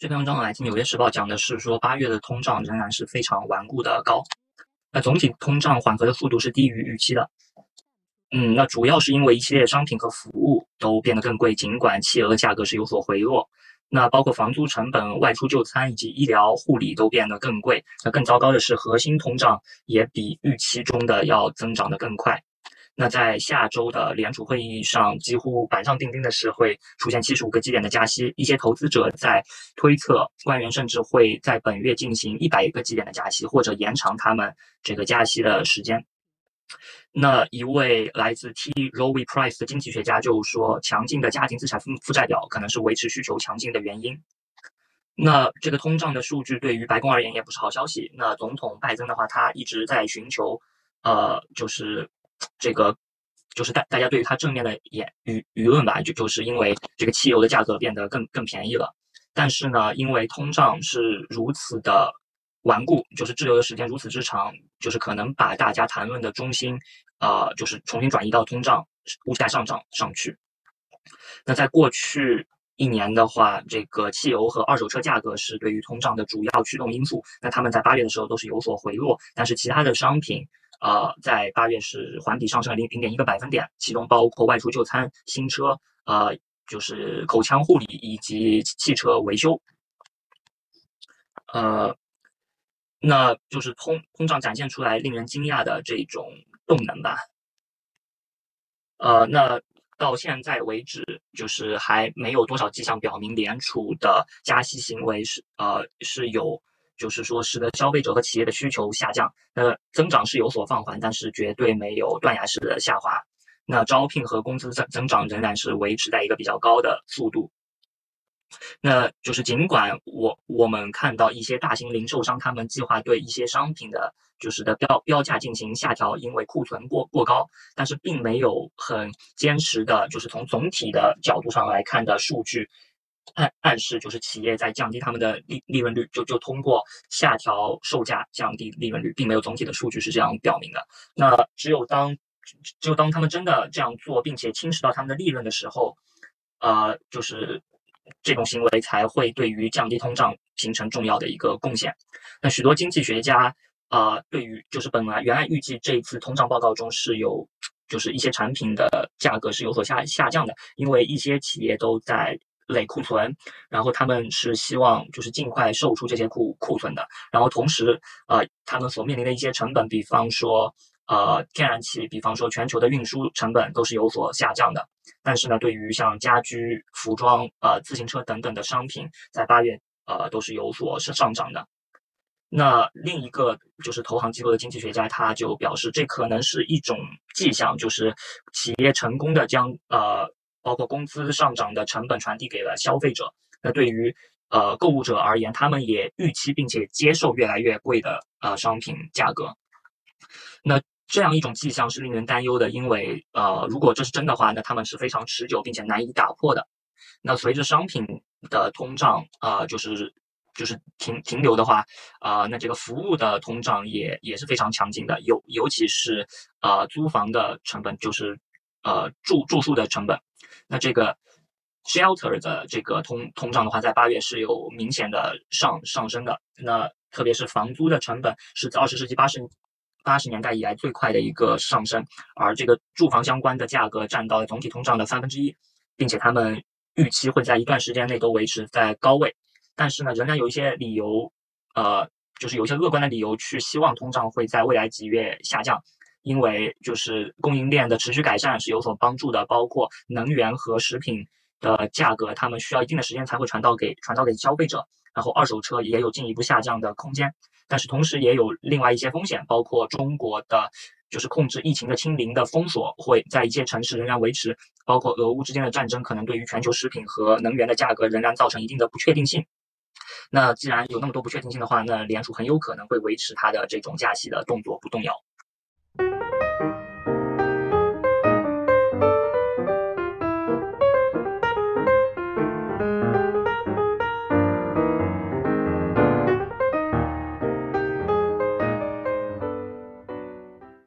这篇文章来自《纽约时报》，讲的是说八月的通胀仍然是非常顽固的高，那总体通胀缓和的速度是低于预期的。嗯，那主要是因为一系列商品和服务都变得更贵，尽管汽油价格是有所回落。那包括房租成本、外出就餐以及医疗护理都变得更贵。那更糟糕的是，核心通胀也比预期中的要增长得更快。那在下周的联储会议上，几乎板上钉钉的是会出现七十五个基点的加息。一些投资者在推测，官员甚至会在本月进行一百个基点的加息，或者延长他们这个加息的时间。那一位来自 T. Rowe Price 的经济学家就说，强劲的家庭资产负负债表可能是维持需求强劲的原因。那这个通胀的数据对于白宫而言也不是好消息。那总统拜登的话，他一直在寻求，呃，就是这个，就是大大家对于它正面的言舆舆论吧，就就是因为这个汽油的价格变得更更便宜了。但是呢，因为通胀是如此的。顽固就是滞留的时间如此之长，就是可能把大家谈论的中心，呃，就是重新转移到通胀、物价上涨上去。那在过去一年的话，这个汽油和二手车价格是对于通胀的主要驱动因素。那他们在八月的时候都是有所回落，但是其他的商品，呃，在八月是环比上升了零零点一个百分点，其中包括外出就餐、新车，呃，就是口腔护理以及汽车维修，呃。那就是通通胀展现出来令人惊讶的这种动能吧。呃，那到现在为止，就是还没有多少迹象表明联储的加息行为是呃是有，就是说使得消费者和企业的需求下降。那增长是有所放缓，但是绝对没有断崖式的下滑。那招聘和工资增增长仍然是维持在一个比较高的速度。那就是尽管我我们看到一些大型零售商，他们计划对一些商品的，就是的标标价进行下调，因为库存过过高，但是并没有很坚实的，就是从总体的角度上来看的数据暗暗示，就是企业在降低他们的利利润率，就就通过下调售价降低利润率，并没有总体的数据是这样表明的。那只有当只有当他们真的这样做，并且侵蚀到他们的利润的时候，呃，就是。这种行为才会对于降低通胀形成重要的一个贡献。那许多经济学家啊，对于就是本来原来预计这一次通胀报告中是有，就是一些产品的价格是有所下下降的，因为一些企业都在累库存，然后他们是希望就是尽快售出这些库库存的，然后同时呃，他们所面临的一些成本，比方说。呃，天然气，比方说全球的运输成本都是有所下降的，但是呢，对于像家居、服装、呃自行车等等的商品，在八月呃都是有所是上涨的。那另一个就是投行机构的经济学家，他就表示，这可能是一种迹象，就是企业成功的将呃包括工资上涨的成本传递给了消费者。那对于呃购物者而言，他们也预期并且接受越来越贵的呃商品价格。那这样一种迹象是令人担忧的，因为呃，如果这是真的话，那他们是非常持久并且难以打破的。那随着商品的通胀啊，就是就是停停留的话啊，那这个服务的通胀也也是非常强劲的，尤尤其是呃租房的成本，就是呃住住宿的成本。那这个 shelter 的这个通通胀的话，在八月是有明显的上上升的。那特别是房租的成本是在二十世纪八十。八十年代以来最快的一个上升，而这个住房相关的价格占到了总体通胀的三分之一，并且他们预期会在一段时间内都维持在高位。但是呢，仍然有一些理由，呃，就是有一些乐观的理由去希望通胀会在未来几月下降，因为就是供应链的持续改善是有所帮助的，包括能源和食品的价格，他们需要一定的时间才会传导给传导给消费者，然后二手车也有进一步下降的空间。但是同时也有另外一些风险，包括中国的，就是控制疫情的清零的封锁会在一些城市仍然维持，包括俄乌之间的战争可能对于全球食品和能源的价格仍然造成一定的不确定性。那既然有那么多不确定性的话，那联储很有可能会维持它的这种加息的动作不动摇。